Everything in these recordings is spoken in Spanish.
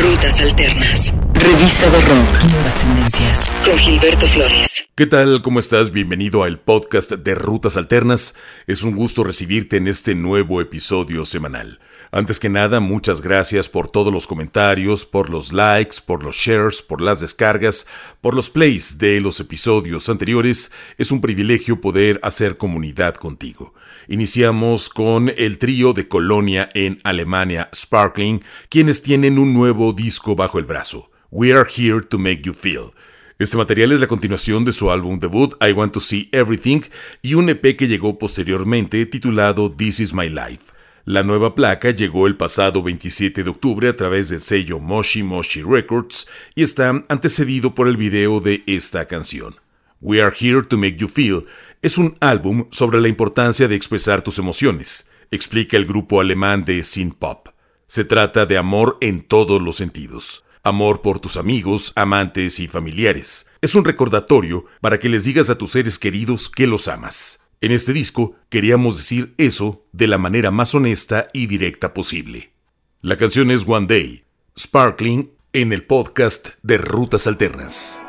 Rutas Alternas. Revista de Rock. Nuevas tendencias. Con Gilberto Flores. ¿Qué tal? ¿Cómo estás? Bienvenido al podcast de Rutas Alternas. Es un gusto recibirte en este nuevo episodio semanal. Antes que nada, muchas gracias por todos los comentarios, por los likes, por los shares, por las descargas, por los plays de los episodios anteriores. Es un privilegio poder hacer comunidad contigo. Iniciamos con el trío de Colonia en Alemania, Sparkling, quienes tienen un nuevo disco bajo el brazo. We Are Here to Make You Feel. Este material es la continuación de su álbum debut I Want to See Everything y un EP que llegó posteriormente titulado This Is My Life. La nueva placa llegó el pasado 27 de octubre a través del sello Moshi Moshi Records y está antecedido por el video de esta canción. We Are Here to Make You Feel es un álbum sobre la importancia de expresar tus emociones, explica el grupo alemán de synth pop. Se trata de amor en todos los sentidos. Amor por tus amigos, amantes y familiares. Es un recordatorio para que les digas a tus seres queridos que los amas. En este disco queríamos decir eso de la manera más honesta y directa posible. La canción es One Day, Sparkling, en el podcast de Rutas Alternas.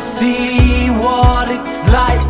See what it's like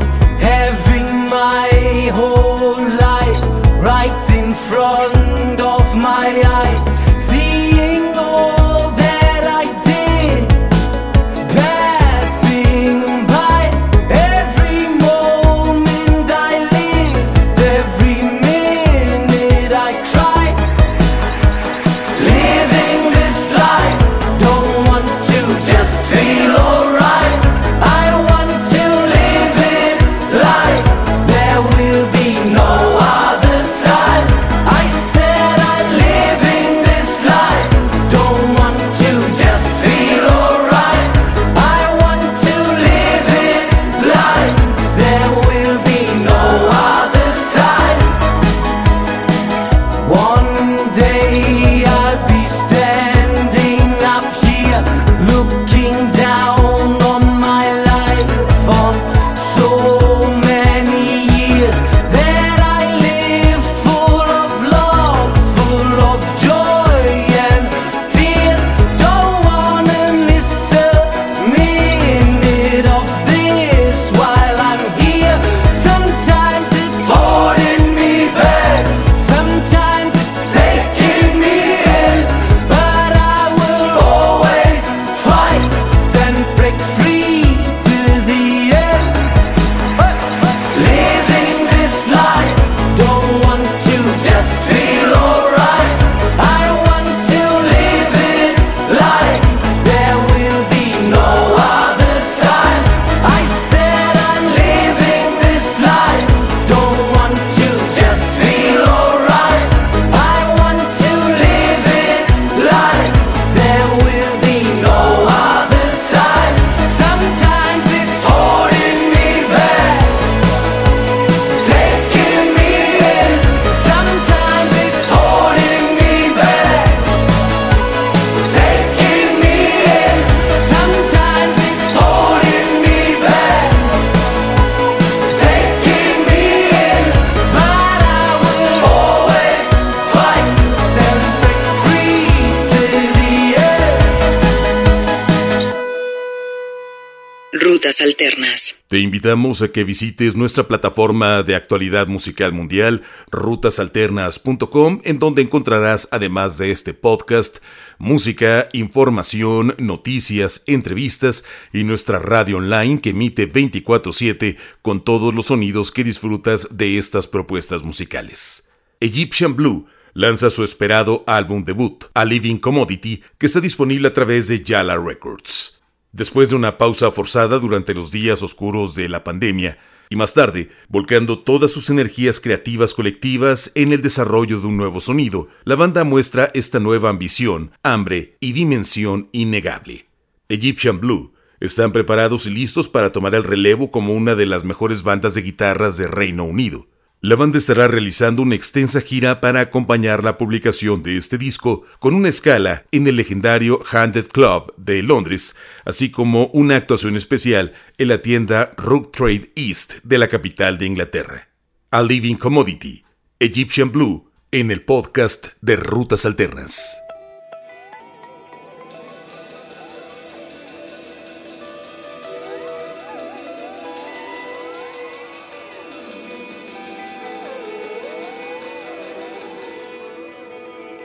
Te invitamos a que visites nuestra plataforma de actualidad musical mundial, rutasalternas.com, en donde encontrarás, además de este podcast, música, información, noticias, entrevistas y nuestra radio online que emite 24/7 con todos los sonidos que disfrutas de estas propuestas musicales. Egyptian Blue lanza su esperado álbum debut, A Living Commodity, que está disponible a través de Yala Records. Después de una pausa forzada durante los días oscuros de la pandemia, y más tarde, volcando todas sus energías creativas colectivas en el desarrollo de un nuevo sonido, la banda muestra esta nueva ambición, hambre y dimensión innegable. Egyptian Blue están preparados y listos para tomar el relevo como una de las mejores bandas de guitarras de Reino Unido. La banda estará realizando una extensa gira para acompañar la publicación de este disco con una escala en el legendario Handed Club de Londres, así como una actuación especial en la tienda Rook Trade East de la capital de Inglaterra. A Living Commodity, Egyptian Blue, en el podcast de Rutas Alternas.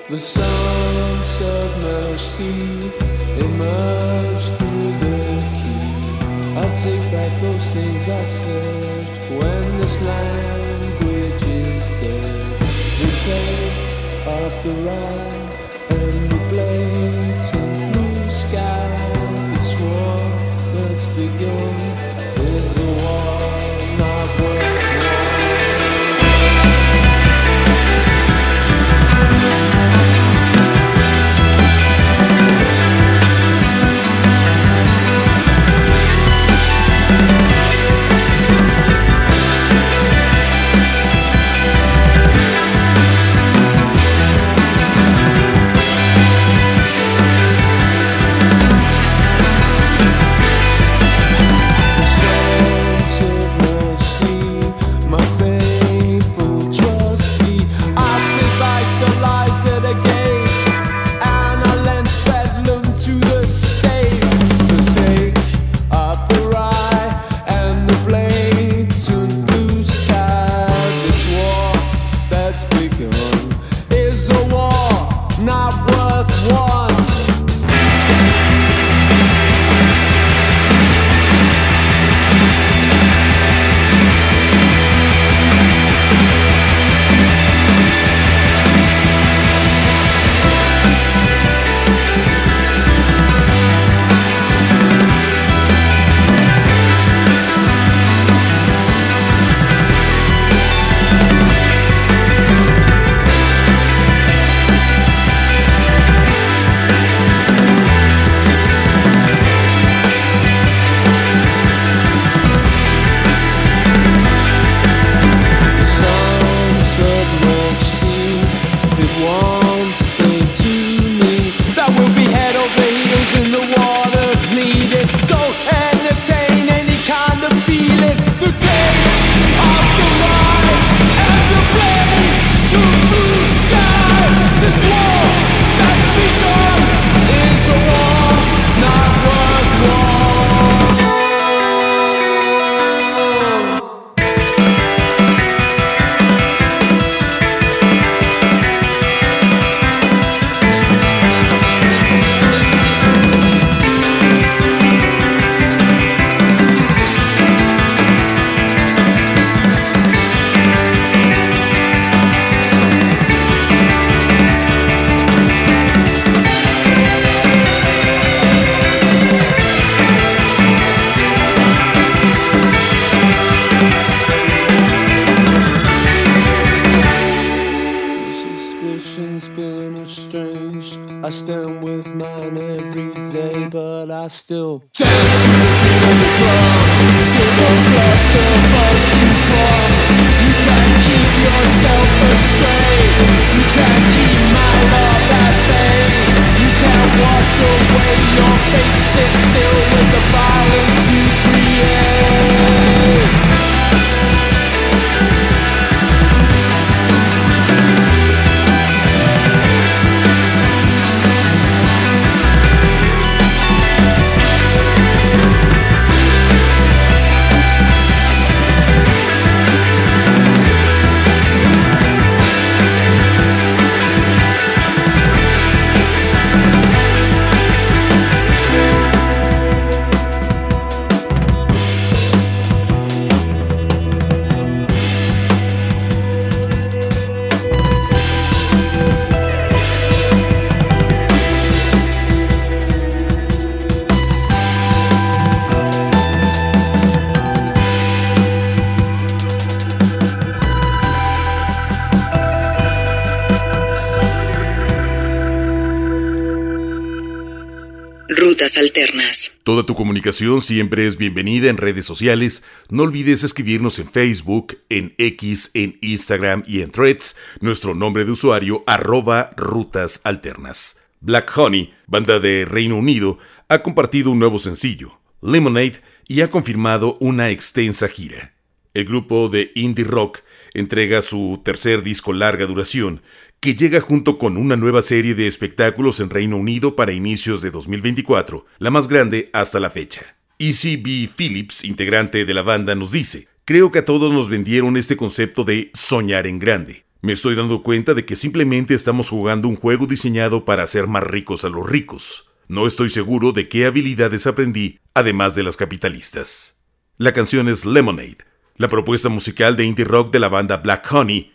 The sun submerged sea emerged through the key. I'll take back those things I said when this language is dead. The take of the ride and the blatant blue sky. This war that's begun Filled with the violence you create. Alternas. Toda tu comunicación siempre es bienvenida en redes sociales. No olvides escribirnos en Facebook, en X, en Instagram y en Threads. Nuestro nombre de usuario arroba Rutas Alternas. Black Honey, banda de Reino Unido, ha compartido un nuevo sencillo, Lemonade, y ha confirmado una extensa gira. El grupo de indie rock entrega su tercer disco larga duración, que llega junto con una nueva serie de espectáculos en Reino Unido para inicios de 2024, la más grande hasta la fecha. Easy B. Phillips, integrante de la banda, nos dice, creo que a todos nos vendieron este concepto de soñar en grande. Me estoy dando cuenta de que simplemente estamos jugando un juego diseñado para hacer más ricos a los ricos. No estoy seguro de qué habilidades aprendí, además de las capitalistas. La canción es Lemonade, la propuesta musical de indie rock de la banda Black Honey,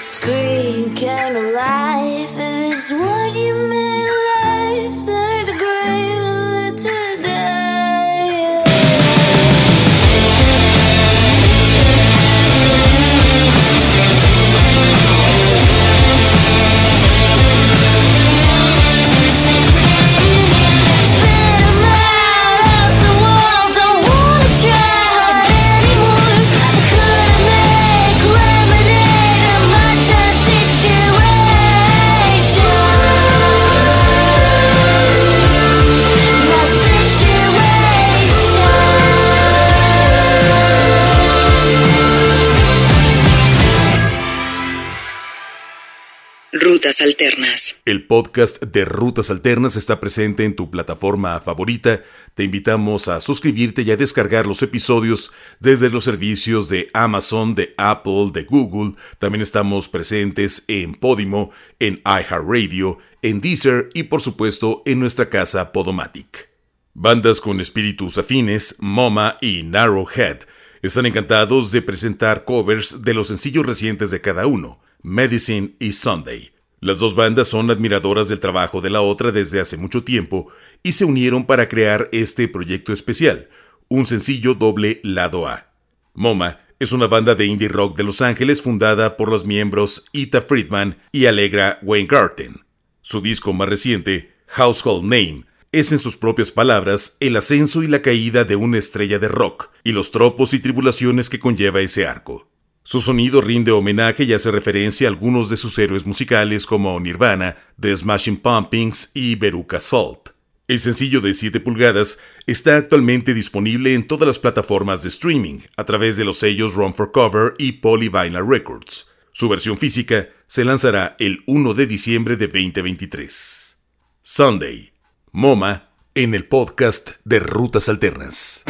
discreet. El podcast de Rutas Alternas está presente en tu plataforma favorita. Te invitamos a suscribirte y a descargar los episodios desde los servicios de Amazon, de Apple, de Google. También estamos presentes en Podimo, en iHeartRadio, en Deezer y por supuesto en nuestra casa Podomatic. Bandas con espíritus afines, MoMA y Narrowhead, están encantados de presentar covers de los sencillos recientes de cada uno, Medicine y Sunday. Las dos bandas son admiradoras del trabajo de la otra desde hace mucho tiempo y se unieron para crear este proyecto especial, un sencillo doble lado A. MoMA es una banda de indie rock de Los Ángeles fundada por los miembros Ita Friedman y Allegra Weingarten. Su disco más reciente, Household Name, es en sus propias palabras el ascenso y la caída de una estrella de rock y los tropos y tribulaciones que conlleva ese arco. Su sonido rinde homenaje y hace referencia a algunos de sus héroes musicales como Nirvana, The Smashing Pumpkins y Veruca Salt. El sencillo de 7 pulgadas está actualmente disponible en todas las plataformas de streaming a través de los sellos Run for Cover y Polyvinyl Records. Su versión física se lanzará el 1 de diciembre de 2023. Sunday, MoMA, en el podcast de Rutas Alternas.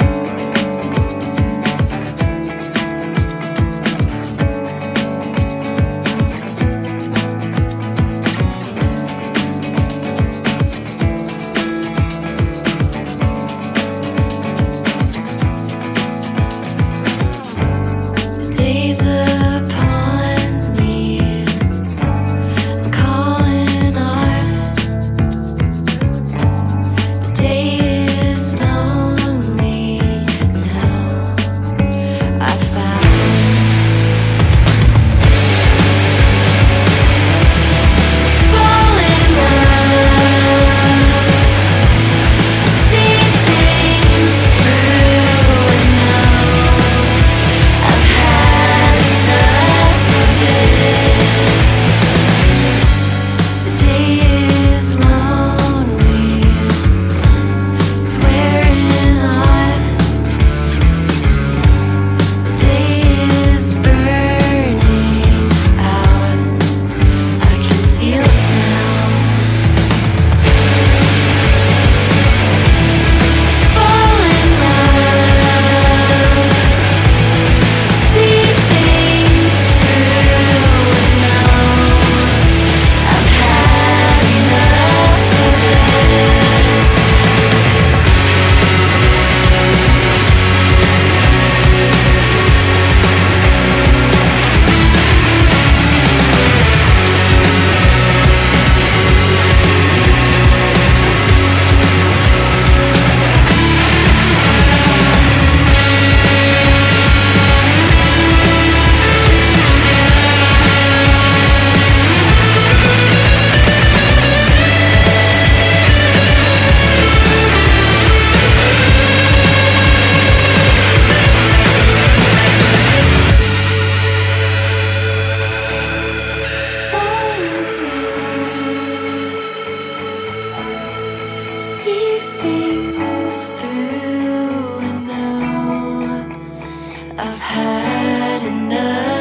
I've had enough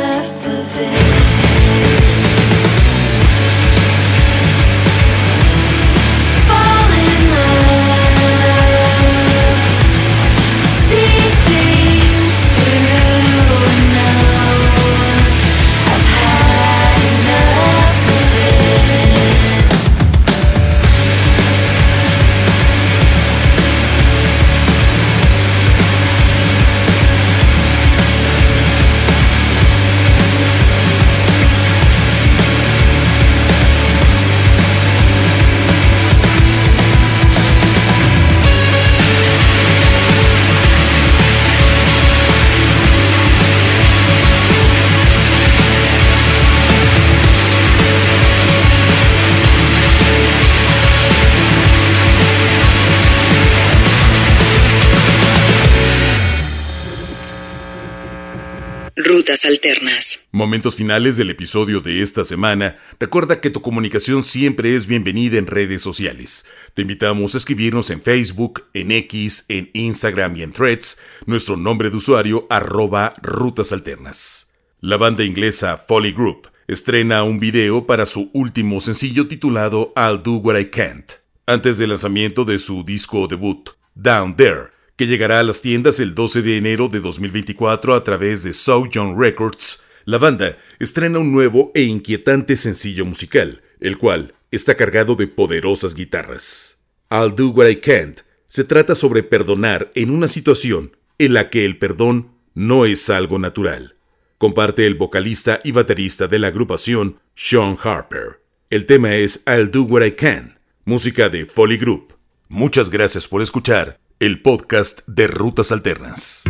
Alternas. Momentos finales del episodio de esta semana. Recuerda que tu comunicación siempre es bienvenida en redes sociales. Te invitamos a escribirnos en Facebook, en X, en Instagram y en Threads. Nuestro nombre de usuario arroba Rutas Alternas. La banda inglesa Folly Group estrena un video para su último sencillo titulado I'll Do What I Can't, antes del lanzamiento de su disco debut, Down There, que llegará a las tiendas el 12 de enero de 2024 a través de Young Records. La banda estrena un nuevo e inquietante sencillo musical, el cual está cargado de poderosas guitarras. I'll Do What I Can't se trata sobre perdonar en una situación en la que el perdón no es algo natural. Comparte el vocalista y baterista de la agrupación, Sean Harper. El tema es I'll Do What I Can, música de Folly Group. Muchas gracias por escuchar el podcast de Rutas Alternas.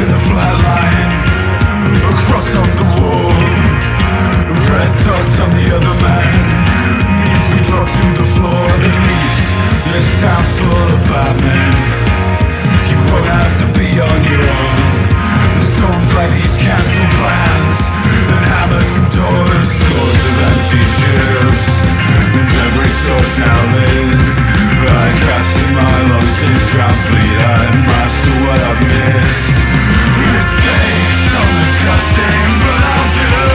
in a flat line across on the wall. Red dots on the other man means we drop to the floor. And at least this town's full and plans And habits and doors Scores of empty shelves And every torch now lit. I captain my lungs since drowned fleet I master what I've missed. It takes some adjusting But I'll do it.